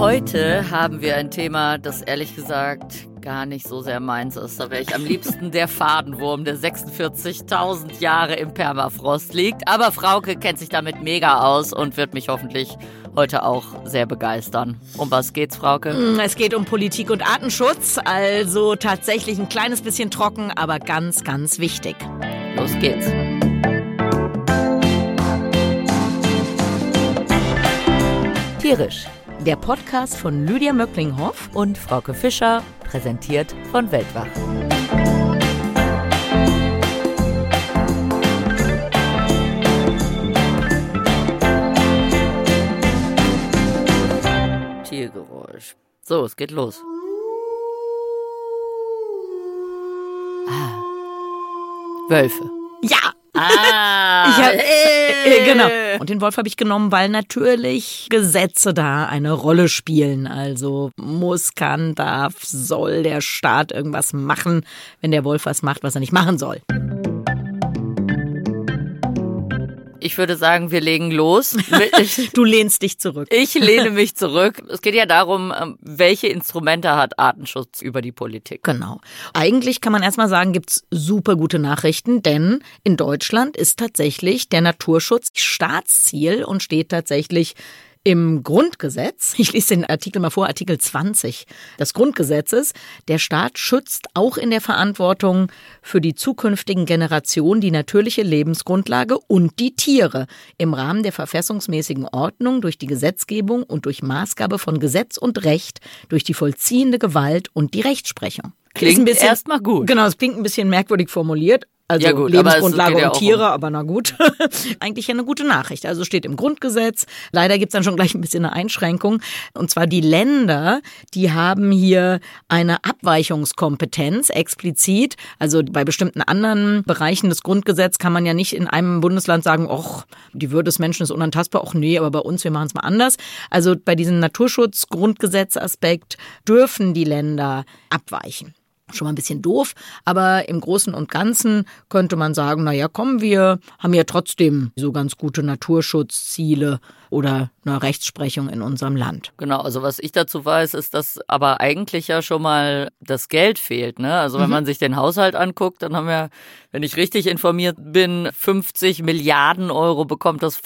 Heute haben wir ein Thema, das ehrlich gesagt gar nicht so sehr meins ist. Da wäre ich am liebsten der Fadenwurm, der 46.000 Jahre im Permafrost liegt. Aber Frauke kennt sich damit mega aus und wird mich hoffentlich heute auch sehr begeistern. Um was geht's, Frauke? Mm, es geht um Politik und Artenschutz, also tatsächlich ein kleines bisschen trocken, aber ganz, ganz wichtig. Los geht's. Tierisch. Der Podcast von Lydia Möcklinghoff und Frauke Fischer, präsentiert von Weltwach. Tiergeräusch. So, es geht los. Ah. Wölfe. Ja! Ah, Ich hab, äh, genau. Und den Wolf habe ich genommen, weil natürlich Gesetze da eine Rolle spielen. Also muss, kann, darf, soll der Staat irgendwas machen, wenn der Wolf was macht, was er nicht machen soll. Ich würde sagen, wir legen los. Du lehnst dich zurück. Ich lehne mich zurück. Es geht ja darum, ähm, welche Instrumente hat Artenschutz über die Politik. Genau. Eigentlich kann man erstmal sagen, gibt's super gute Nachrichten, denn in Deutschland ist tatsächlich der Naturschutz Staatsziel und steht tatsächlich im Grundgesetz, ich lese den Artikel mal vor, Artikel 20 des Grundgesetzes, der Staat schützt auch in der Verantwortung für die zukünftigen Generationen die natürliche Lebensgrundlage und die Tiere im Rahmen der verfassungsmäßigen Ordnung durch die Gesetzgebung und durch Maßgabe von Gesetz und Recht, durch die vollziehende Gewalt und die Rechtsprechung. Klingt erstmal gut. Genau, es klingt ein bisschen merkwürdig formuliert. Also Ja gut, aber Lebensgrundlage geht ja und Tiere, um- aber na gut. Eigentlich ja eine gute Nachricht. Also steht im Grundgesetz. Leider gibt's dann schon gleich ein bisschen eine Einschränkung. Und zwar die Länder, die haben hier eine Abweichungskompetenz explizit. Also bei bestimmten anderen Bereichen des Grundgesetzes kann man ja nicht in einem Bundesland sagen, och, die Würde des Menschen ist unantastbar. Och nee, aber bei uns, wir machen es mal anders. Also bei diesem Naturschutz-Grundgesetzaspekt dürfen die Länder abweichen schon mal ein bisschen doof, aber im Großen und Ganzen könnte man sagen, na ja, komm, wir haben ja trotzdem so ganz gute Naturschutzziele oder eine Rechtsprechung in unserem Land. Genau, also was ich dazu weiß, ist, dass aber eigentlich ja schon mal das Geld fehlt. Ne? Also wenn Mhm. man sich den Haushalt anguckt, dann haben wir, wenn ich richtig informiert bin, 50 Milliarden Euro bekommt das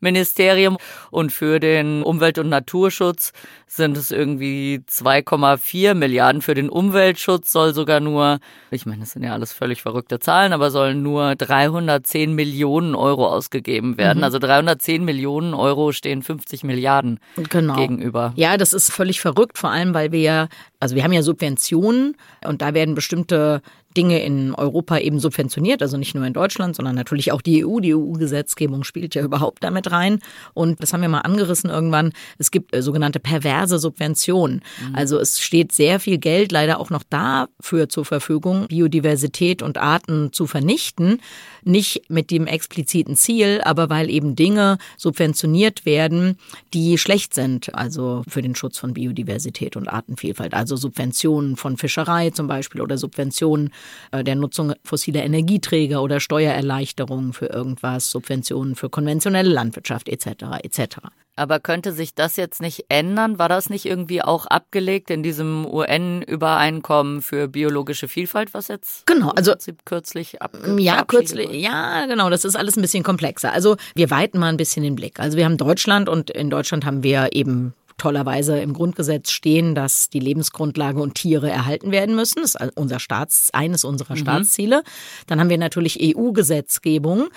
Verteidigungsministerium und für den Umwelt- und Naturschutz sind es irgendwie 2,4 Milliarden. Für den Umweltschutz soll sogar nur, ich meine, das sind ja alles völlig verrückte Zahlen, aber sollen nur 310 Millionen Euro ausgegeben Mhm. werden. Also 310 Millionen Euro stehen 50 Milliarden Genau. gegenüber. Ja, das ist völlig verrückt, vor allem weil wir ja, also wir haben ja Subventionen und da werden bestimmte Dinge in Europa eben subventioniert, also nicht nur in Deutschland, sondern natürlich auch die EU. Die EU-Gesetzgebung spielt ja überhaupt damit rein. Und das haben wir mal angerissen irgendwann. Es gibt äh, sogenannte perverse Subventionen. Also es steht sehr viel Geld leider auch noch dafür zur Verfügung, Biodiversität und Arten zu vernichten. Nicht mit dem expliziten Ziel, aber weil eben Dinge subventioniert werden, die schlecht sind. Also für den Schutz von Biodiversität und Artenvielfalt. Also Subventionen von Fischerei zum Beispiel oder Subventionen der Nutzung fossiler Energieträger oder Steuererleichterungen für irgendwas, Subventionen für konventionelle Landwirtschaft etc. etc. Aber könnte sich das jetzt nicht ändern? War das nicht irgendwie auch abgelegt in diesem UN-Übereinkommen für biologische Vielfalt, was jetzt Genau, also- kürzlich abge Ja, kürzlich, wurde? ja, genau, das ist alles ein bisschen komplexer. Also wir weiten mal ein bisschen den Blick. Also wir haben Deutschland und in Deutschland haben wir eben tollerweise im Grundgesetz stehen, dass die Lebensgrundlage und Tiere erhalten werden müssen. Das ist unser Staats, eines unserer Staatsziele. Dann haben wir natürlich EU-Gesetzgebung.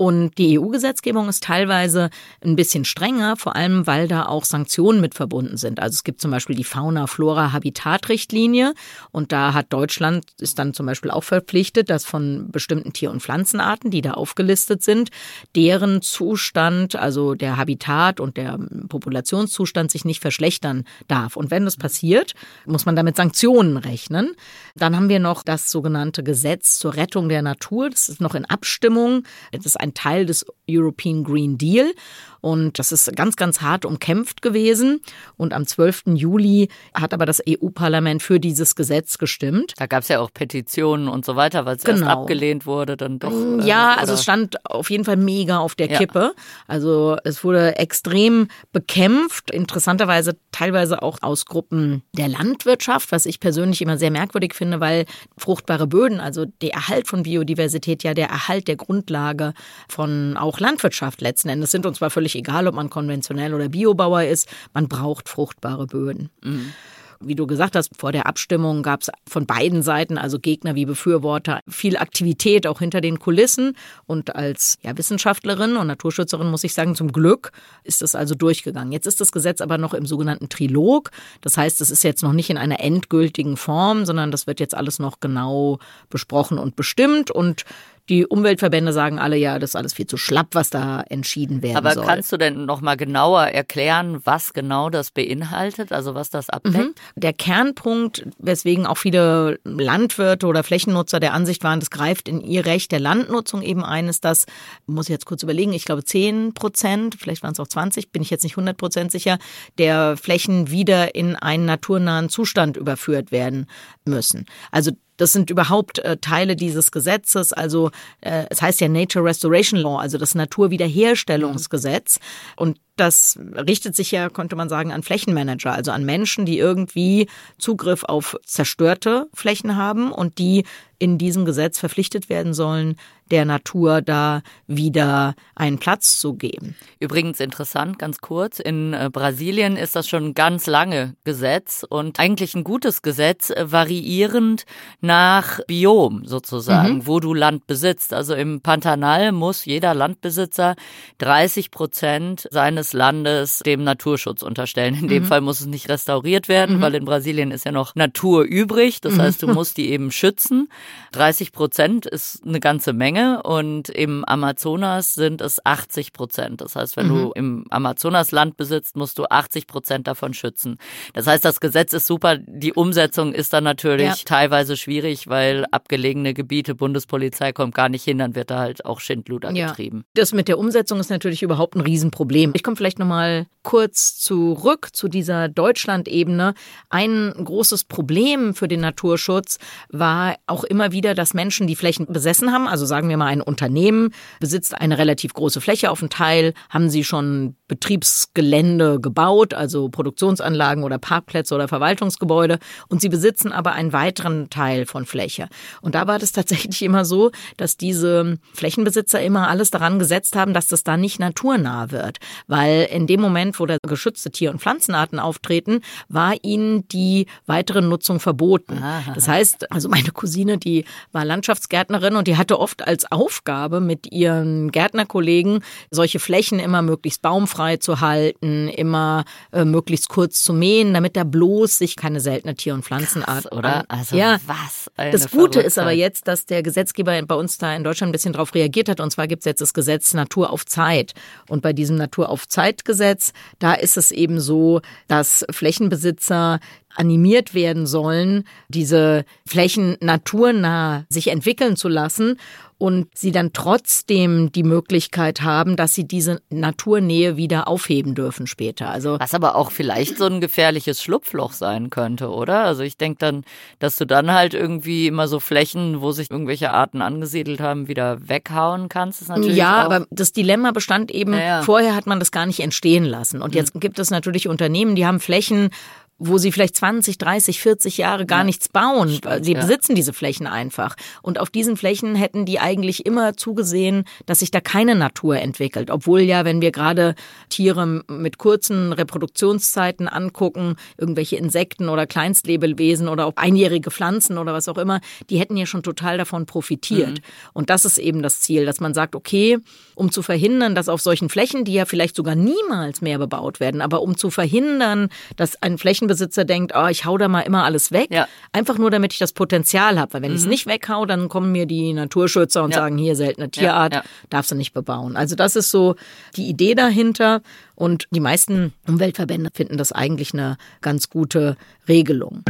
Und die EU-Gesetzgebung ist teilweise ein bisschen strenger, vor allem weil da auch Sanktionen mit verbunden sind. Also es gibt zum Beispiel die Fauna-Flora-Habitat-Richtlinie und da hat Deutschland ist dann zum Beispiel auch verpflichtet, dass von bestimmten Tier- und Pflanzenarten, die da aufgelistet sind, deren Zustand, also der Habitat und der Populationszustand sich nicht verschlechtern darf. Und wenn das passiert, muss man damit Sanktionen rechnen. Dann haben wir noch das sogenannte Gesetz zur Rettung der Natur. Das ist noch in Abstimmung. Das ist ein Teil des European Green Deal. Und das ist ganz, ganz hart umkämpft gewesen. Und am 12. Juli hat aber das EU-Parlament für dieses Gesetz gestimmt. Da gab es ja auch Petitionen und so weiter, weil es erst Genau. abgelehnt wurde, dann doch. äh, Ja, also es stand auf jeden Fall mega auf der Ja. Kippe. Also es wurde extrem bekämpft. Interessanterweise teilweise auch aus Gruppen der Landwirtschaft, was ich persönlich immer sehr merkwürdig finde, weil fruchtbare Böden, also der Erhalt von Biodiversität ja der Erhalt der Grundlage von auch Landwirtschaft letzten Endes sind. Und zwar völlig egal, ob man konventionell oder Biobauer ist, man braucht fruchtbare Böden. Mhm. Wie du gesagt hast, vor der Abstimmung gab es von beiden Seiten, also Gegner wie Befürworter, viel Aktivität auch hinter den Kulissen. Und als ja, Wissenschaftlerin und Naturschützerin muss ich sagen, zum Glück ist es also durchgegangen. Jetzt ist das Gesetz aber noch im sogenannten Trilog. Das heißt, es ist jetzt noch nicht in einer endgültigen Form, sondern das wird jetzt alles noch genau besprochen und bestimmt. Und die Umweltverbände sagen alle, ja, das ist alles viel zu schlapp, was da entschieden werden Aber soll. Aber kannst du denn noch mal genauer erklären, was genau das beinhaltet, also was das abdeckt? Mhm. Der Kernpunkt, weswegen auch viele Landwirte oder Flächennutzer der Ansicht waren, das greift in ihr Recht der Landnutzung eben ein, ist das, muss ich jetzt kurz überlegen, ich glaube 10 Prozent, vielleicht waren es auch 20, bin ich jetzt nicht 100 Prozent sicher, der Flächen wieder in einen naturnahen Zustand überführt werden müssen. Also das sind überhaupt äh, Teile dieses Gesetzes. Also äh, es heißt ja Nature Restoration Law, also das Naturwiederherstellungsgesetz. Und das richtet sich ja, könnte man sagen, an Flächenmanager, also an Menschen, die irgendwie Zugriff auf zerstörte Flächen haben und die in diesem Gesetz verpflichtet werden sollen, der Natur da wieder einen Platz zu geben. Übrigens interessant, ganz kurz, in äh, Brasilien ist das schon ganz lange Gesetz und eigentlich ein gutes Gesetz, äh, variierend nach Biom sozusagen, mhm. wo du Land besitzt. Also im Pantanal muss jeder Landbesitzer 30 Prozent seines Landes dem Naturschutz unterstellen. In dem mhm. Fall muss es nicht restauriert werden, mhm. weil in Brasilien ist ja noch Natur übrig. Das mhm. heißt, du musst die eben schützen. 30 Prozent ist eine ganze Menge und im Amazonas sind es 80 Prozent. Das heißt, wenn mhm. du im Amazonasland besitzt, musst du 80 Prozent davon schützen. Das heißt, das Gesetz ist super. Die Umsetzung ist dann natürlich ja. teilweise schwierig, weil abgelegene Gebiete, Bundespolizei kommt gar nicht hin, dann wird da halt auch Schindluder ja. getrieben. Das mit der Umsetzung ist natürlich überhaupt ein Riesenproblem. Ich komme vielleicht nochmal kurz zurück zu dieser Deutschland-Ebene. Ein großes Problem für den Naturschutz war auch immer wieder, dass Menschen, die Flächen besessen haben, also sagen wir mal ein Unternehmen besitzt eine relativ große Fläche auf dem Teil, haben sie schon Betriebsgelände gebaut, also Produktionsanlagen oder Parkplätze oder Verwaltungsgebäude und sie besitzen aber einen weiteren Teil von Fläche. Und da war das tatsächlich immer so, dass diese Flächenbesitzer immer alles daran gesetzt haben, dass das da nicht naturnah wird, weil in dem Moment, wo da geschützte Tier- und Pflanzenarten auftreten, war ihnen die weitere Nutzung verboten. Das heißt, also meine Cousine, die war Landschaftsgärtnerin und die hatte oft als Aufgabe mit ihren Gärtnerkollegen solche Flächen immer möglichst baumfrei zu halten, immer äh, möglichst kurz zu mähen, damit da bloß sich keine seltene Tier- und Pflanzenart Krass, oder? Also ja, was? das Gute ist aber jetzt, dass der Gesetzgeber bei uns da in Deutschland ein bisschen drauf reagiert hat und zwar gibt es jetzt das Gesetz Natur auf Zeit und bei diesem Natur auf Zeit Gesetz, da ist es eben so, dass Flächenbesitzer animiert werden sollen, diese Flächen naturnah sich entwickeln zu lassen und sie dann trotzdem die Möglichkeit haben, dass sie diese Naturnähe wieder aufheben dürfen später. Also was aber auch vielleicht so ein gefährliches Schlupfloch sein könnte, oder? Also ich denke dann, dass du dann halt irgendwie immer so Flächen, wo sich irgendwelche Arten angesiedelt haben, wieder weghauen kannst. Ist natürlich ja, aber das Dilemma bestand eben, ja, vorher hat man das gar nicht entstehen lassen. Und jetzt mhm. gibt es natürlich Unternehmen, die haben Flächen, wo sie vielleicht 20, 30, 40 Jahre gar ja. nichts bauen. Stimmt, sie ja. besitzen diese Flächen einfach. Und auf diesen Flächen hätten die eigentlich immer zugesehen, dass sich da keine Natur entwickelt. Obwohl ja, wenn wir gerade Tiere mit kurzen Reproduktionszeiten angucken, irgendwelche Insekten oder Kleinstlebewesen oder auch einjährige Pflanzen oder was auch immer, die hätten ja schon total davon profitiert. Mhm. Und das ist eben das Ziel, dass man sagt, okay, um zu verhindern, dass auf solchen Flächen, die ja vielleicht sogar niemals mehr bebaut werden, aber um zu verhindern, dass ein Flächen Flächenbesitzer denkt, oh, ich hau da mal immer alles weg, ja. einfach nur damit ich das Potenzial habe. Weil wenn mhm. ich es nicht weghau, dann kommen mir die Naturschützer und ja. sagen, hier seltene Tierart, ja, darfst du nicht bebauen. Also das ist so die Idee dahinter. Und die meisten Umweltverbände finden das eigentlich eine ganz gute Regelung.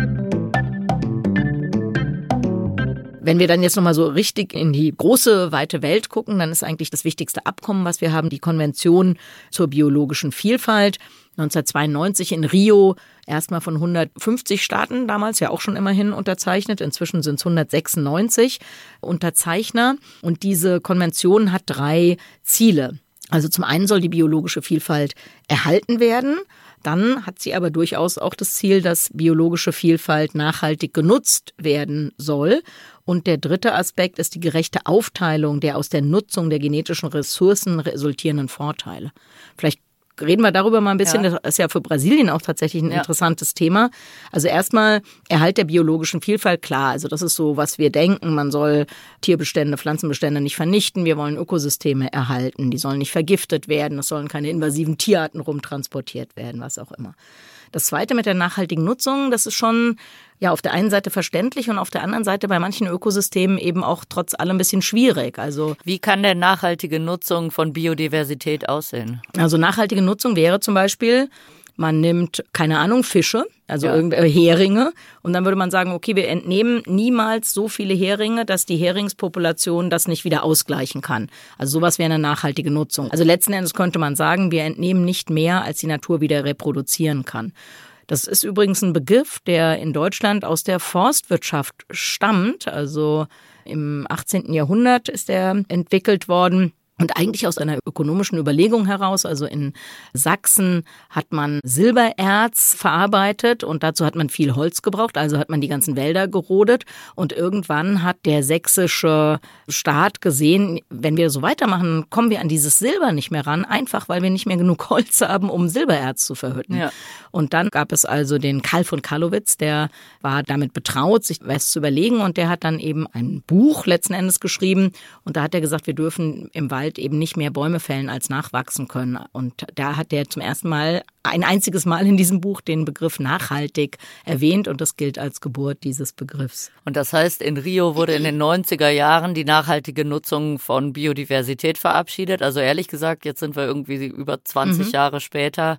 Wenn wir dann jetzt nochmal so richtig in die große, weite Welt gucken, dann ist eigentlich das wichtigste Abkommen, was wir haben, die Konvention zur biologischen Vielfalt. 1992 in Rio erstmal von 150 Staaten damals ja auch schon immerhin unterzeichnet. Inzwischen sind es 196 Unterzeichner. Und diese Konvention hat drei Ziele. Also zum einen soll die biologische Vielfalt erhalten werden. Dann hat sie aber durchaus auch das Ziel, dass biologische Vielfalt nachhaltig genutzt werden soll. Und der dritte Aspekt ist die gerechte Aufteilung der aus der Nutzung der genetischen Ressourcen resultierenden Vorteile. Vielleicht reden wir darüber mal ein bisschen. Ja. Das ist ja für Brasilien auch tatsächlich ein ja. interessantes Thema. Also erstmal Erhalt der biologischen Vielfalt, klar. Also das ist so, was wir denken. Man soll Tierbestände, Pflanzenbestände nicht vernichten. Wir wollen Ökosysteme erhalten. Die sollen nicht vergiftet werden. Es sollen keine invasiven Tierarten rumtransportiert werden, was auch immer. Das zweite mit der nachhaltigen Nutzung, das ist schon ja auf der einen Seite verständlich und auf der anderen Seite bei manchen Ökosystemen eben auch trotz allem ein bisschen schwierig. Also wie kann denn nachhaltige Nutzung von Biodiversität aussehen? Also nachhaltige Nutzung wäre zum Beispiel man nimmt, keine Ahnung, Fische, also ja. Äh, Heringe, und dann würde man sagen, okay, wir entnehmen niemals so viele Heringe, dass die Heringspopulation das nicht wieder ausgleichen kann. Also sowas wäre eine nachhaltige Nutzung. Also letzten Endes könnte man sagen, wir entnehmen nicht mehr, als die Natur wieder reproduzieren kann. Das ist übrigens ein Begriff, der in Deutschland aus der Forstwirtschaft stammt. Also im 18. Jahrhundert ist er entwickelt worden. Und eigentlich aus einer ökonomischen Überlegung heraus, also in Sachsen hat man Silbererz verarbeitet und dazu hat man viel Holz gebraucht, also hat man die ganzen Wälder gerodet und irgendwann hat der sächsische Staat gesehen, wenn wir so weitermachen, kommen wir an dieses Silber nicht mehr ran, einfach weil wir nicht mehr genug Holz haben, um Silbererz zu verhütten. Ja. Und dann gab es also den Karl von Karlowitz, der war damit betraut, sich was zu überlegen und der hat dann eben ein Buch letzten Endes geschrieben und da hat er gesagt, wir dürfen im Wald Wald eben nicht mehr Bäume fällen, als nachwachsen können. Und da hat er zum ersten Mal ein einziges Mal in diesem Buch den Begriff nachhaltig erwähnt und das gilt als Geburt dieses Begriffs. Und das heißt, in Rio wurde in den 90er Jahren die nachhaltige Nutzung von Biodiversität verabschiedet. Also ehrlich gesagt, jetzt sind wir irgendwie über 20 mhm. Jahre später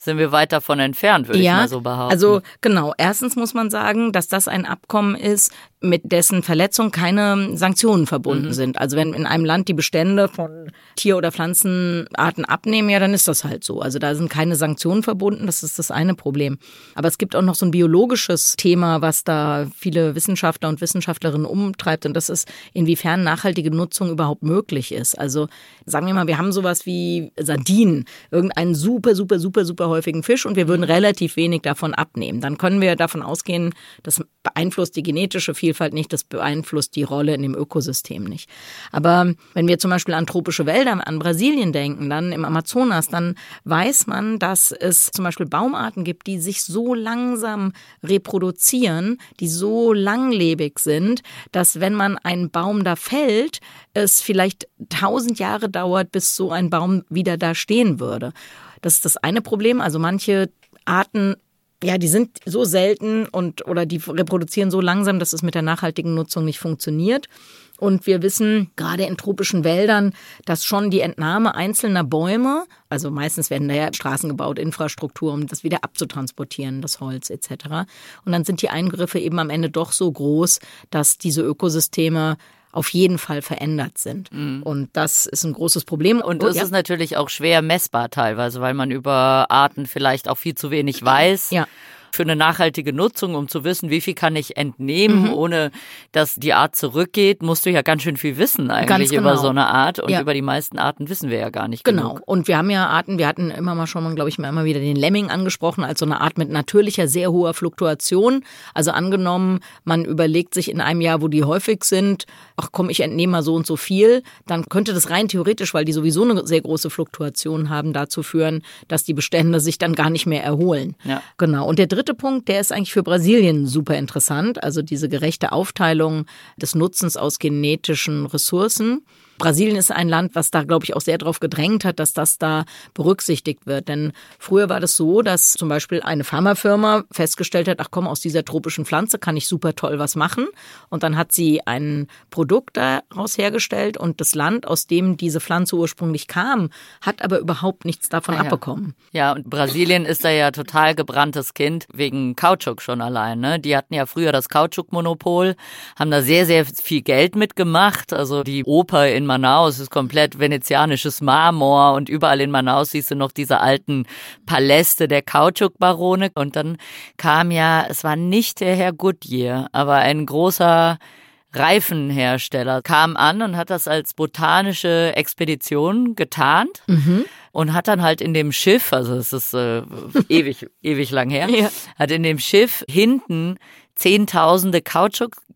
sind wir weit davon entfernt, würde ja, ich mal so behaupten. Also genau, erstens muss man sagen, dass das ein Abkommen ist, mit dessen Verletzung keine Sanktionen verbunden mhm. sind. Also wenn in einem Land die Bestände von Tier- oder Pflanzenarten abnehmen, ja, dann ist das halt so. Also da sind keine Sanktionen verbunden, das ist das eine Problem. Aber es gibt auch noch so ein biologisches Thema, was da viele Wissenschaftler und Wissenschaftlerinnen umtreibt und das ist, inwiefern nachhaltige Nutzung überhaupt möglich ist. Also sagen wir mal, wir haben sowas wie Sardinen, irgendeinen super, super, super, super häufigen Fisch und wir würden relativ wenig davon abnehmen. Dann können wir davon ausgehen, das beeinflusst die genetische Vielfalt Vielfalt nicht, das beeinflusst die Rolle in dem Ökosystem nicht. Aber wenn wir zum Beispiel an tropische Wälder, an Brasilien denken, dann im Amazonas, dann weiß man, dass es zum Beispiel Baumarten gibt, die sich so langsam reproduzieren, die so langlebig sind, dass wenn man einen Baum da fällt, es vielleicht tausend Jahre dauert, bis so ein Baum wieder da stehen würde. Das ist das eine Problem. Also manche Arten ja, die sind so selten und oder die reproduzieren so langsam, dass es mit der nachhaltigen Nutzung nicht funktioniert. Und wir wissen gerade in tropischen Wäldern, dass schon die Entnahme einzelner Bäume, also meistens werden da ja Straßen gebaut, Infrastruktur, um das wieder abzutransportieren, das Holz etc. Und dann sind die Eingriffe eben am Ende doch so groß, dass diese Ökosysteme auf jeden Fall verändert sind. Mhm. Und das ist ein großes Problem. Und es ja. ist natürlich auch schwer messbar teilweise, weil man über Arten vielleicht auch viel zu wenig weiß. Ja für eine nachhaltige Nutzung, um zu wissen, wie viel kann ich entnehmen, mhm. ohne dass die Art zurückgeht, musst du ja ganz schön viel wissen eigentlich genau. über so eine Art. Und ja. über die meisten Arten wissen wir ja gar nicht genau. Genug. Und wir haben ja Arten, wir hatten immer mal schon mal, glaube ich, immer wieder den Lemming angesprochen, als so eine Art mit natürlicher, sehr hoher Fluktuation. Also angenommen, man überlegt sich in einem Jahr, wo die häufig sind, ach komm, ich entnehme mal so und so viel, dann könnte das rein theoretisch, weil die sowieso eine sehr große Fluktuation haben, dazu führen, dass die Bestände sich dann gar nicht mehr erholen. Ja. Genau. Und der dritte Punkt, der ist eigentlich für Brasilien super interessant. Also diese gerechte Aufteilung des Nutzens aus genetischen Ressourcen. Brasilien ist ein Land, was da, glaube ich, auch sehr darauf gedrängt hat, dass das da berücksichtigt wird. Denn früher war das so, dass zum Beispiel eine Pharmafirma festgestellt hat, ach komm, aus dieser tropischen Pflanze kann ich super toll was machen. Und dann hat sie ein Produkt daraus hergestellt und das Land, aus dem diese Pflanze ursprünglich kam, hat aber überhaupt nichts davon ah, ja. abbekommen. Ja, und Brasilien ist da ja total gebranntes Kind wegen Kautschuk schon allein. Ne? Die hatten ja früher das Kautschukmonopol, haben da sehr, sehr viel Geld mitgemacht. Also die Oper in Manaus ist komplett venezianisches Marmor und überall in Manaus siehst du noch diese alten Paläste der Kautschukbarone. Und dann kam ja, es war nicht der Herr Goodyear, aber ein großer Reifenhersteller kam an und hat das als botanische Expedition getarnt. Mhm. und hat dann halt in dem Schiff, also es ist äh, ewig, ewig lang her, ja. hat in dem Schiff hinten zehntausende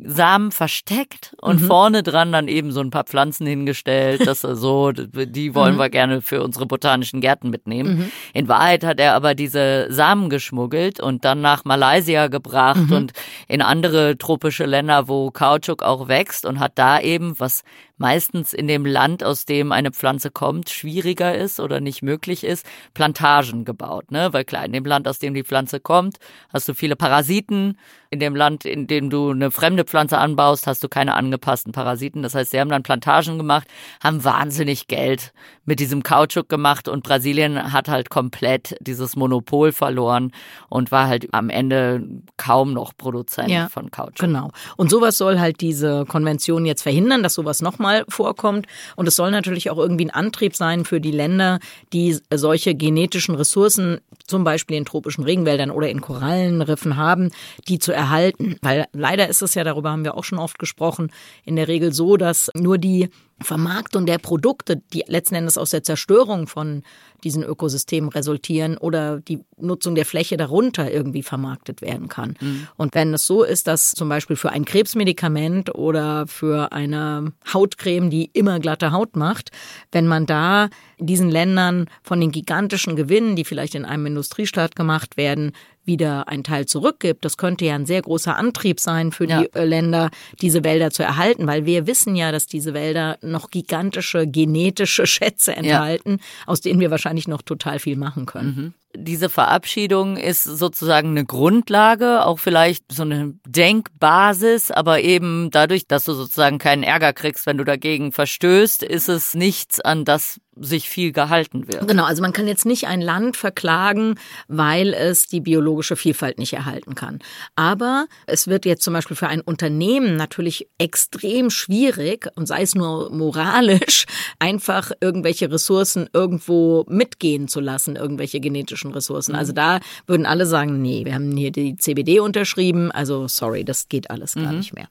Kautschuksamen versteckt und mhm. vorne dran dann eben so ein paar Pflanzen hingestellt, dass er so, die wollen mhm. wir gerne für unsere botanischen Gärten mitnehmen. Mhm. In Wahrheit hat er aber diese Samen geschmuggelt und dann nach Malaysia gebracht mhm. und in andere tropische Länder, wo Kautschuk auch wächst und hat da eben, was meistens in dem Land, aus dem eine Pflanze kommt, schwieriger ist oder nicht möglich ist, Plantagen gebaut. Ne? Weil klar, in dem Land, aus dem die Pflanze kommt, hast du viele Parasiten. In dem Land, in dem du eine fremde Pflanze anbaust, hast du keine angepassten Parasiten. Das heißt, sie haben dann Plantagen gemacht, haben wahnsinnig Geld mit diesem Kautschuk gemacht und Brasilien hat halt komplett dieses Monopol verloren und war halt am Ende kaum noch Produzent ja, von Kautschuk. Genau. Und sowas soll halt diese Konvention jetzt verhindern, dass sowas nochmal vorkommt. Und es soll natürlich auch irgendwie ein Antrieb sein für die Länder, die solche genetischen Ressourcen, zum Beispiel in tropischen Regenwäldern oder in Korallenriffen haben, die zu erhalten. Weil leider ist es ja, darüber haben wir auch schon oft gesprochen, in der Regel so, dass nur die Vermarktung der Produkte, die letzten Endes aus der Zerstörung von diesen Ökosystemen resultieren oder die Nutzung der Fläche darunter irgendwie vermarktet werden kann. Mhm. Und wenn es so ist, dass zum Beispiel für ein Krebsmedikament oder für eine Hautcreme, die immer glatte Haut macht, wenn man da diesen Ländern von den gigantischen Gewinnen, die vielleicht in einem Industriestaat gemacht werden, wieder einen Teil zurückgibt. Das könnte ja ein sehr großer Antrieb sein für die ja. Äh, Länder, diese Wälder zu erhalten, weil wir wissen ja, dass diese Wälder noch gigantische genetische Schätze enthalten, ja. aus denen wir wahrscheinlich noch total viel machen können. Mhm diese Verabschiedung ist sozusagen eine Grundlage, auch vielleicht so eine Denkbasis, aber eben dadurch, dass du sozusagen keinen Ärger kriegst, wenn du dagegen verstößt, ist es nichts, an das sich viel gehalten wird. Genau, also man kann jetzt nicht ein Land verklagen, weil es die biologische Vielfalt nicht erhalten kann. Aber es wird jetzt zum Beispiel für ein Unternehmen natürlich extrem schwierig, und sei es nur moralisch, einfach irgendwelche Ressourcen irgendwo mitgehen zu lassen, irgendwelche genetischen Ressourcen. Also mhm. da würden alle sagen, nee, wir haben hier die CBD unterschrieben, also sorry, das geht alles gar mhm. nicht mehr.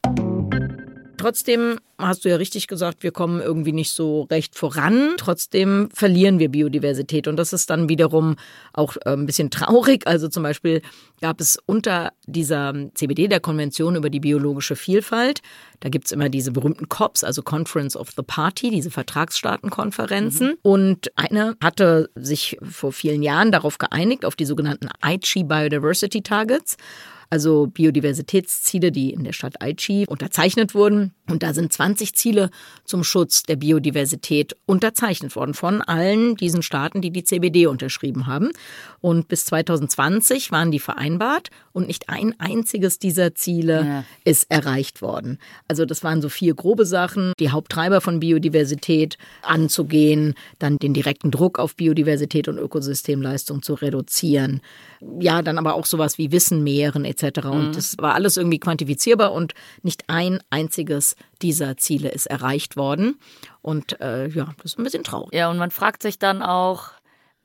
Trotzdem hast du ja richtig gesagt, wir kommen irgendwie nicht so recht voran. Trotzdem verlieren wir Biodiversität und das ist dann wiederum auch äh, ein bisschen traurig. Also zum Beispiel gab es unter dieser CBD, der Konvention über die biologische Vielfalt, da gibt es immer diese berühmten COPs, also Conference of the Party, diese Vertragsstaatenkonferenzen. Mhm. Und eine hatte sich vor vielen Jahren darauf geeinigt, auf die sogenannten Aichi Biodiversity Targets also Biodiversitätsziele, die in der Stadt Aichi unterzeichnet wurden. Und da sind 20 Ziele zum Schutz der Biodiversität unterzeichnet worden von allen diesen Staaten, die die CBD unterschrieben haben. Und bis 2020 waren die vereinbart und nicht ein einziges dieser Ziele ja. ist erreicht worden. Also das waren so vier grobe Sachen, die Haupttreiber von Biodiversität anzugehen, dann den direkten Druck auf Biodiversität und Ökosystemleistung zu reduzieren. Ja, dann aber auch sowas wie Wissen mehren etc. Und mhm. das war alles irgendwie quantifizierbar und nicht ein einziges dieser Ziele ist erreicht worden. Und äh, ja, das ist ein bisschen traurig. Ja, und man fragt sich dann auch,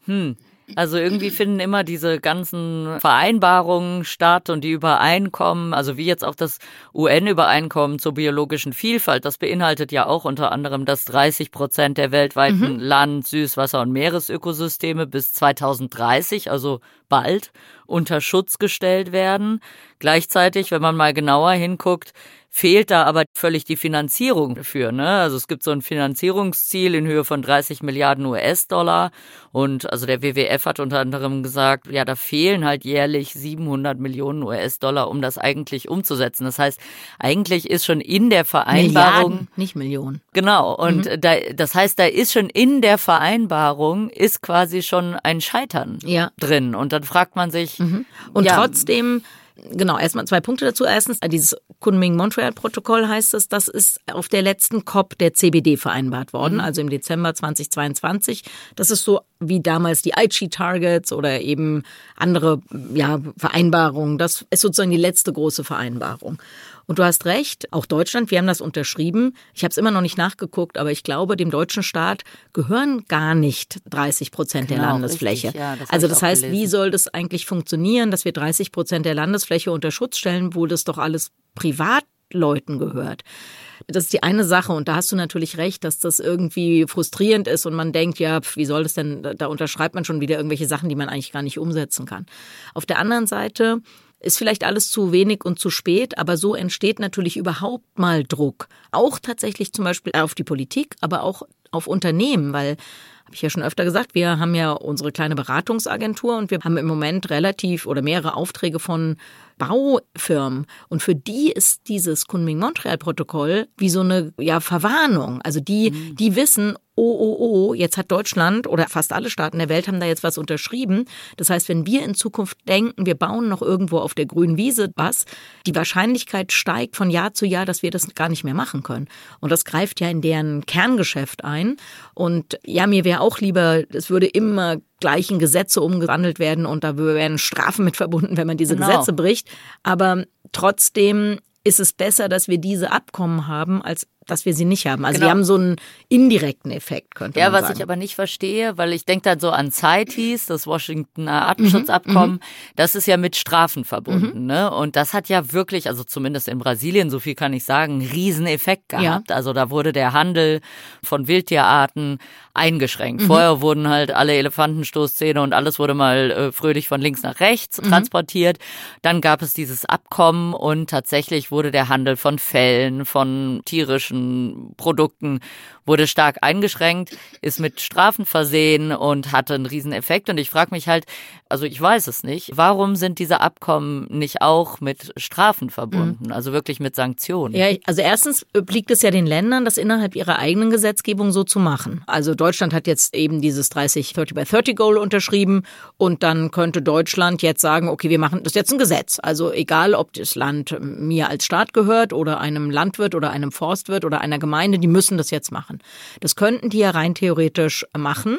hm, also irgendwie finden immer diese ganzen Vereinbarungen statt und die Übereinkommen, also wie jetzt auch das UN-Übereinkommen zur biologischen Vielfalt, das beinhaltet ja auch unter anderem, dass 30 Prozent der weltweiten mhm. Land-, Süßwasser- und Meeresökosysteme bis 2030, also bald, unter Schutz gestellt werden. Gleichzeitig, wenn man mal genauer hinguckt, fehlt da aber völlig die Finanzierung dafür. Ne? Also es gibt so ein Finanzierungsziel in Höhe von 30 Milliarden US-Dollar und also der WWF hat unter anderem gesagt, ja, da fehlen halt jährlich 700 Millionen US-Dollar, um das eigentlich umzusetzen. Das heißt, eigentlich ist schon in der Vereinbarung Milliarden, nicht Millionen. Genau und mhm. da, das heißt, da ist schon in der Vereinbarung ist quasi schon ein Scheitern ja. drin und dann fragt man sich mhm. und ja, trotzdem Genau, erstmal zwei Punkte dazu. Erstens, dieses Kunming-Montreal-Protokoll heißt es, das ist auf der letzten COP der CBD vereinbart worden, mhm. also im Dezember 2022. Das ist so wie damals die Aichi-Targets oder eben andere ja, Vereinbarungen. Das ist sozusagen die letzte große Vereinbarung. Und du hast recht, auch Deutschland, wir haben das unterschrieben. Ich habe es immer noch nicht nachgeguckt, aber ich glaube, dem deutschen Staat gehören gar nicht 30 Prozent genau, der Landesfläche. Richtig, ja, das also das heißt, gelesen. wie soll das eigentlich funktionieren, dass wir 30 Prozent der Landesfläche unter Schutz stellen, wo das doch alles privat Leuten gehört. Das ist die eine Sache und da hast du natürlich recht, dass das irgendwie frustrierend ist und man denkt, ja, wie soll das denn, da unterschreibt man schon wieder irgendwelche Sachen, die man eigentlich gar nicht umsetzen kann. Auf der anderen Seite ist vielleicht alles zu wenig und zu spät, aber so entsteht natürlich überhaupt mal Druck. Auch tatsächlich zum Beispiel auf die Politik, aber auch auf Unternehmen, weil habe ich ja schon öfter gesagt, wir haben ja unsere kleine Beratungsagentur und wir haben im Moment relativ oder mehrere Aufträge von Baufirmen. Und für die ist dieses Kunming-Montreal-Protokoll wie so eine ja, Verwarnung. Also die, mhm. die wissen, oh, oh, oh, jetzt hat Deutschland oder fast alle Staaten der Welt haben da jetzt was unterschrieben. Das heißt, wenn wir in Zukunft denken, wir bauen noch irgendwo auf der grünen Wiese was, die Wahrscheinlichkeit steigt von Jahr zu Jahr, dass wir das gar nicht mehr machen können. Und das greift ja in deren Kerngeschäft ein. Und ja, mir wäre auch lieber, es würde immer gleichen Gesetze umgewandelt werden und da werden Strafen mit verbunden, wenn man diese genau. Gesetze bricht. Aber trotzdem ist es besser, dass wir diese Abkommen haben, als dass wir sie nicht haben. Also genau. die haben so einen indirekten Effekt, könnte ja, man sagen. Ja, was ich aber nicht verstehe, weil ich denke dann so an CITES, das Washingtoner Artenschutzabkommen, mhm, mhm. das ist ja mit Strafen verbunden. Mhm. Ne? Und das hat ja wirklich, also zumindest in Brasilien, so viel kann ich sagen, einen Rieseneffekt gehabt. Ja. Also da wurde der Handel von Wildtierarten eingeschränkt. Mhm. Vorher wurden halt alle Elefantenstoßzähne und alles wurde mal äh, fröhlich von links nach rechts mhm. transportiert. Dann gab es dieses Abkommen und tatsächlich wurde der Handel von Fellen, von tierischen tierischen Produkten wurde stark eingeschränkt, ist mit Strafen versehen und hatte einen riesen Effekt. Und ich frage mich halt, also ich weiß es nicht, warum sind diese Abkommen nicht auch mit Strafen verbunden, mhm. also wirklich mit Sanktionen? Ja, also erstens obliegt es ja den Ländern, das innerhalb ihrer eigenen Gesetzgebung so zu machen. Also Deutschland hat jetzt eben dieses 30 30 by 30 Goal unterschrieben und dann könnte Deutschland jetzt sagen, okay, wir machen das jetzt ein Gesetz. Also egal, ob das Land mir als Staat gehört oder einem Landwirt oder einem Forstwirt oder einer Gemeinde, die müssen das jetzt machen. Das könnten die ja rein theoretisch machen.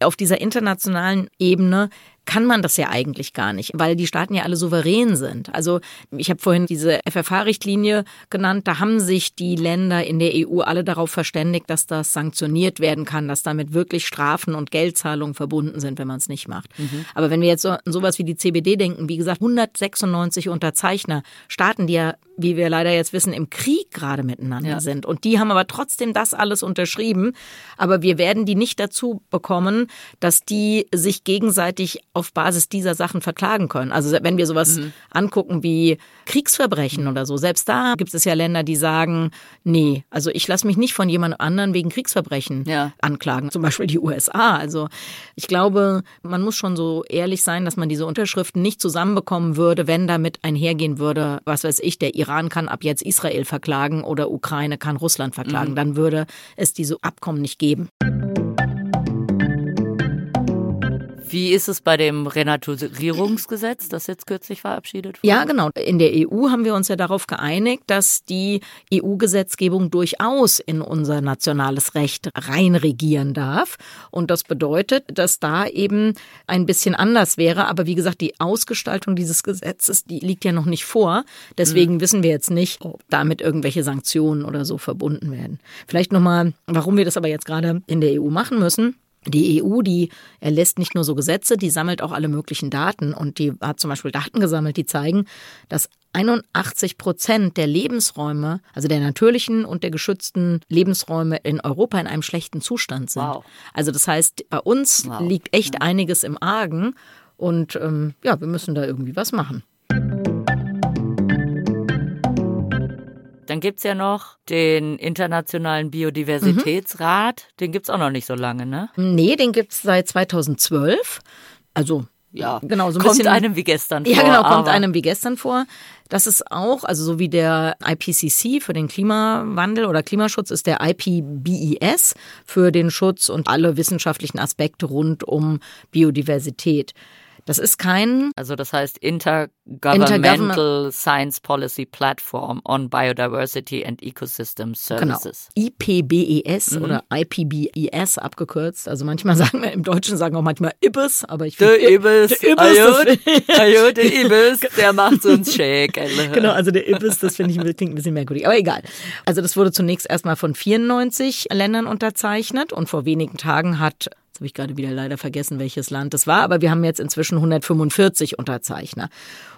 Auf dieser internationalen Ebene kann man das ja eigentlich gar nicht, weil die Staaten ja alle souverän sind. Also ich habe vorhin diese FFH-Richtlinie genannt, da haben sich die Länder in der EU alle darauf verständigt, dass das sanktioniert werden kann, dass damit wirklich Strafen und Geldzahlungen verbunden sind, wenn man es nicht macht. Mhm. Aber wenn wir jetzt so an sowas wie die CBD denken, wie gesagt, 196 Unterzeichner, Staaten, die ja, wie wir leider jetzt wissen, im Krieg gerade miteinander ja. sind. Und die haben aber trotzdem das alles unterschrieben. Aber wir werden die nicht dazu bekommen, dass die sich gegenseitig auf Basis dieser Sachen verklagen können. Also wenn wir sowas mhm. angucken wie Kriegsverbrechen oder so, selbst da gibt es ja Länder, die sagen, nee, also ich lasse mich nicht von jemand anderen wegen Kriegsverbrechen ja. anklagen, zum Beispiel die USA. Also ich glaube, man muss schon so ehrlich sein, dass man diese Unterschriften nicht zusammenbekommen würde, wenn damit einhergehen würde, was weiß ich, der Iran kann ab jetzt Israel verklagen oder Ukraine kann Russland verklagen. Mhm. Dann würde es diese Abkommen nicht geben. Wie ist es bei dem Renaturierungsgesetz, das jetzt kürzlich verabschiedet wurde? Ja, genau. In der EU haben wir uns ja darauf geeinigt, dass die EU-Gesetzgebung durchaus in unser nationales Recht reinregieren darf. Und das bedeutet, dass da eben ein bisschen anders wäre. Aber wie gesagt, die Ausgestaltung dieses Gesetzes, die liegt ja noch nicht vor. Deswegen mhm. wissen wir jetzt nicht, ob damit irgendwelche Sanktionen oder so verbunden werden. Vielleicht nochmal, warum wir das aber jetzt gerade in der EU machen müssen. Die EU, die erlässt nicht nur so Gesetze, die sammelt auch alle möglichen Daten und die hat zum Beispiel Daten gesammelt, die zeigen, dass 81 Prozent der Lebensräume, also der natürlichen und der geschützten Lebensräume in Europa in einem schlechten Zustand sind. Wow. Also das heißt, bei uns wow. liegt echt einiges im Argen und ähm, ja, wir müssen da irgendwie was machen. Dann gibt's ja noch den Internationalen Biodiversitätsrat. Mhm. Den gibt's auch noch nicht so lange, ne? Nee, den gibt's seit 2012. Also ja, genau, so ein kommt bisschen, einem wie gestern vor. Ja, genau, kommt einem wie gestern vor. Das ist auch, also so wie der IPCC für den Klimawandel oder Klimaschutz ist der IPBES für den Schutz und alle wissenschaftlichen Aspekte rund um Biodiversität. Das ist kein. Also das heißt Intergovernmental Intergovernment Science Policy Platform on Biodiversity and Ecosystem Services. Genau. IPBES mhm. oder IPBES abgekürzt. Also manchmal sagen wir im Deutschen sagen auch manchmal IBIS, aber ich finde. Der IBIS. Der IBIS. Ajo, der IBIS, der macht uns schick. genau, also der IBIS, das finde ich klingt ein bisschen merkwürdig. Aber egal. Also das wurde zunächst erstmal von 94 Ländern unterzeichnet und vor wenigen Tagen hat habe ich gerade wieder leider vergessen, welches Land das war, aber wir haben jetzt inzwischen 145 Unterzeichner.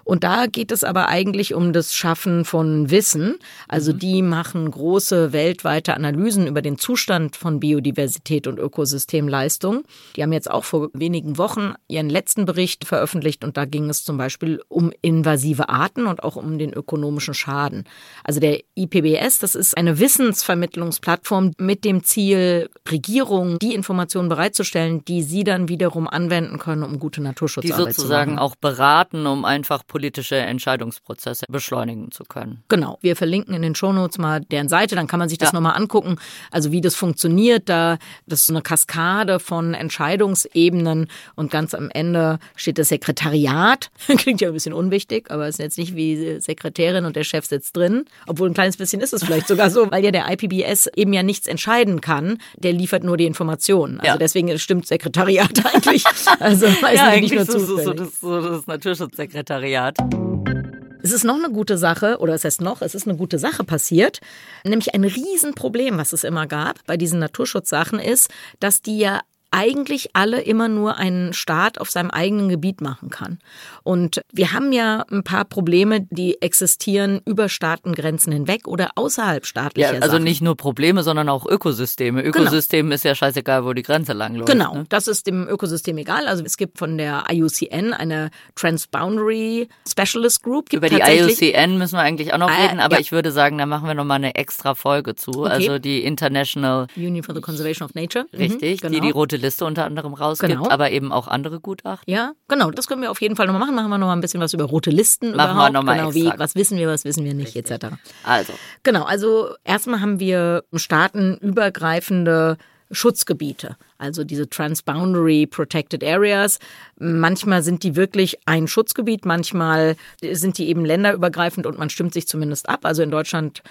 Und da geht es aber eigentlich um das Schaffen von Wissen. Also mhm. die machen große weltweite Analysen über den Zustand von Biodiversität und Ökosystemleistung. Die haben jetzt auch vor wenigen Wochen ihren letzten Bericht veröffentlicht und da ging es zum Beispiel um invasive Arten und auch um den ökonomischen Schaden. Also der IPBS, das ist eine Wissensvermittlungsplattform mit dem Ziel, Regierungen die Informationen bereitzustellen, die sie dann wiederum anwenden können, um gute Naturschutzarbeit zu machen. Die sozusagen auch beraten, um einfach politische Entscheidungsprozesse beschleunigen zu können. Genau. Wir verlinken in den Shownotes mal deren Seite, dann kann man sich das ja. nochmal angucken. Also wie das funktioniert, da das ist so eine Kaskade von Entscheidungsebenen und ganz am Ende steht das Sekretariat. Klingt ja ein bisschen unwichtig, aber es ist jetzt nicht wie Sekretärin und der Chef sitzt drin. Obwohl ein kleines bisschen ist es vielleicht sogar so, weil ja der IPBS eben ja nichts entscheiden kann. Der liefert nur die Informationen. Also ja. deswegen stimmt Sekretariat eigentlich. Also weiß ja, nicht nur so, so, so, das, so das Naturschutzsekretariat Sekretariat. Es ist noch eine gute Sache, oder es heißt noch, es ist eine gute Sache passiert. Nämlich ein Riesenproblem, was es immer gab bei diesen Naturschutzsachen ist, dass die ja eigentlich alle immer nur einen Staat auf seinem eigenen Gebiet machen kann. Und wir haben ja ein paar Probleme, die existieren über Staatengrenzen hinweg oder außerhalb staatlicher ja, also Sachen. nicht nur Probleme, sondern auch Ökosysteme. Genau. Ökosystem genau. ist ja scheißegal, wo die Grenze lang läuft. Genau, ne? das ist dem Ökosystem egal. Also es gibt von der IUCN eine Transboundary Specialist Group. Gibt Über die IUCN müssen wir eigentlich auch noch äh, reden, aber ja. ich würde sagen, da machen wir nochmal eine extra Folge zu. Okay. Also die International Union for the Conservation of Nature. Richtig, mhm, genau. die die rote Liste unter anderem rausgibt, genau. aber eben auch andere Gutachten. Ja, genau, das können wir auf jeden Fall nochmal machen. Machen wir nochmal ein bisschen was über rote Listen machen überhaupt. Wir noch mal genau, wie, was wissen wir, was wissen wir nicht, Richtig. etc. Also. Genau, also erstmal haben wir staatenübergreifende Schutzgebiete, also diese Transboundary Protected Areas. Manchmal sind die wirklich ein Schutzgebiet, manchmal sind die eben länderübergreifend und man stimmt sich zumindest ab. Also in Deutschland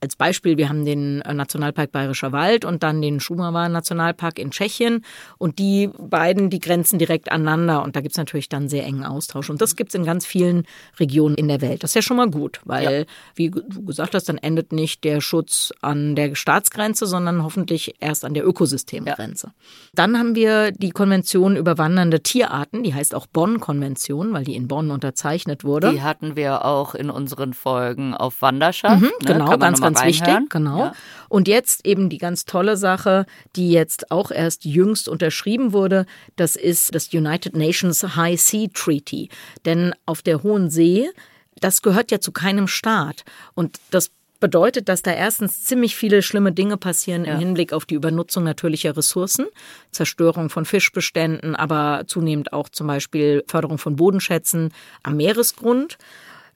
als Beispiel, wir haben den äh, Nationalpark Bayerischer Wald und dann den Schumawa Nationalpark in Tschechien und die beiden, die grenzen direkt aneinander und da gibt's natürlich dann sehr engen Austausch und das gibt's in ganz vielen Regionen in der Welt. Das ist ja schon mal gut, weil, ja. wie du gesagt hast, dann endet nicht der Schutz an der Staatsgrenze, sondern hoffentlich erst an der Ökosystemgrenze. Ja. Dann haben wir die Konvention über wandernde Tierarten, die heißt auch Bonn-Konvention, weil die in Bonn unterzeichnet wurde. Die hatten wir auch in unseren Folgen auf Wanderschaft. Mhm, ne? genau, ganz, ganz wichtig, genau. Ja. Und jetzt eben die ganz tolle Sache, die jetzt auch erst jüngst unterschrieben wurde, das ist das United Nations High Sea Treaty. Denn auf der Hohen See, das gehört ja zu keinem Staat. Und das bedeutet, dass da erstens ziemlich viele schlimme Dinge passieren ja. im Hinblick auf die Übernutzung natürlicher Ressourcen, Zerstörung von Fischbeständen, aber zunehmend auch zum Beispiel Förderung von Bodenschätzen am Meeresgrund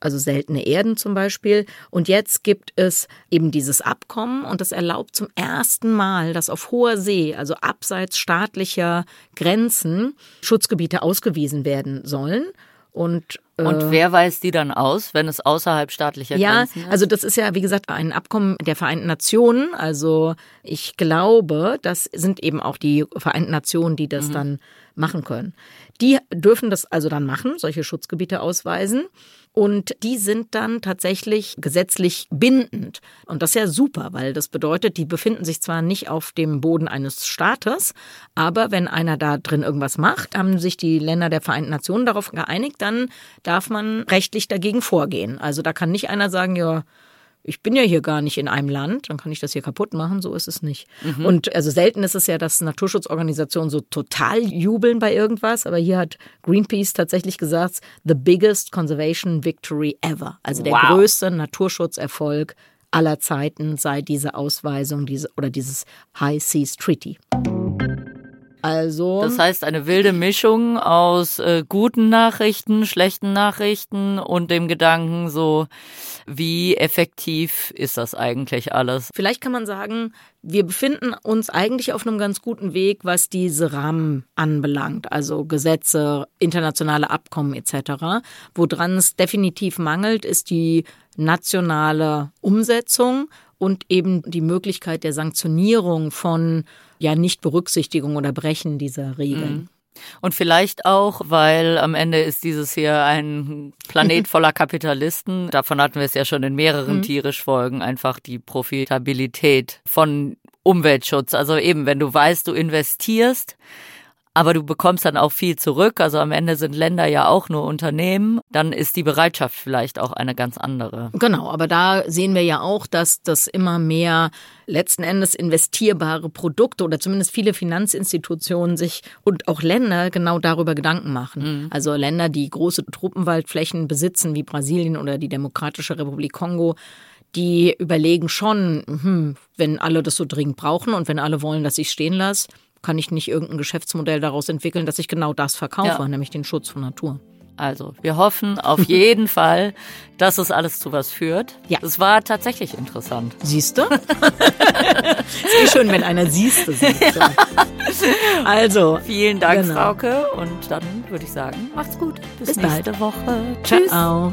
also seltene Erden zum Beispiel. Und jetzt gibt es eben dieses Abkommen und das erlaubt zum ersten Mal, dass auf hoher See, also abseits staatlicher Grenzen, Schutzgebiete ausgewiesen werden sollen. Und, äh, und wer weist die dann aus, wenn es außerhalb staatlicher ja, Grenzen ist? Ja, also das ist ja, wie gesagt, ein Abkommen der Vereinten Nationen. Also ich glaube, das sind eben auch die Vereinten Nationen, die das mhm. dann machen können. Die dürfen das also dann machen, solche Schutzgebiete ausweisen. Und die sind dann tatsächlich gesetzlich bindend. Und das ist ja super, weil das bedeutet, die befinden sich zwar nicht auf dem Boden eines Staates, aber wenn einer da drin irgendwas macht, haben sich die Länder der Vereinten Nationen darauf geeinigt, dann darf man rechtlich dagegen vorgehen. Also da kann nicht einer sagen, ja, ich bin ja hier gar nicht in einem Land, dann kann ich das hier kaputt machen, so ist es nicht. Mhm. Und also selten ist es ja, dass Naturschutzorganisationen so total jubeln bei irgendwas, aber hier hat Greenpeace tatsächlich gesagt, the biggest conservation victory ever. Also der wow. größte Naturschutzerfolg aller Zeiten sei diese Ausweisung diese, oder dieses High Seas Treaty. Also. Das heißt, eine wilde Mischung aus äh, guten Nachrichten, schlechten Nachrichten und dem Gedanken so, wie effektiv ist das eigentlich alles? Vielleicht kann man sagen, wir befinden uns eigentlich auf einem ganz guten Weg, was diese Rahmen anbelangt, also Gesetze, internationale Abkommen etc. Woran es definitiv mangelt, ist die nationale Umsetzung und eben die Möglichkeit der Sanktionierung von ja Nichtberücksichtigung oder Brechen dieser Regeln. Mhm. Und vielleicht auch, weil am Ende ist dieses hier ein Planet voller Kapitalisten. Davon hatten wir es ja schon in mehreren mhm. Tierisch-Folgen, einfach die Profitabilität von Umweltschutz. Also eben, wenn du weißt, du investierst aber du bekommst dann auch viel zurück. Also am Ende sind Länder ja auch nur Unternehmen. Dann ist die Bereitschaft vielleicht auch eine ganz andere. Genau, aber da sehen wir ja auch, dass das immer mehr letzten Endes investierbare Produkte oder zumindest viele Finanzinstitutionen sich und auch Länder genau darüber Gedanken machen. Mhm. Also Länder, die große Truppenwaldflächen besitzen, wie Brasilien oder die Demokratische Republik Kongo, die überlegen schon, hm, wenn alle das so dringend brauchen und wenn alle wollen, dass ich stehen lasse, kann ich nicht irgendein Geschäftsmodell daraus entwickeln, dass ich genau das verkaufe, ja. nämlich den Schutz von Natur. Also, wir hoffen auf jeden Fall, dass es alles zu was führt. Ja. Es war tatsächlich interessant. Siehst du? ist eh schön, wenn einer siehst. Ja. Also. Vielen Dank, genau. Frauke. Und dann würde ich sagen, macht's gut. Bis, Bis nächste bald. Woche. Tschüss. Ciao.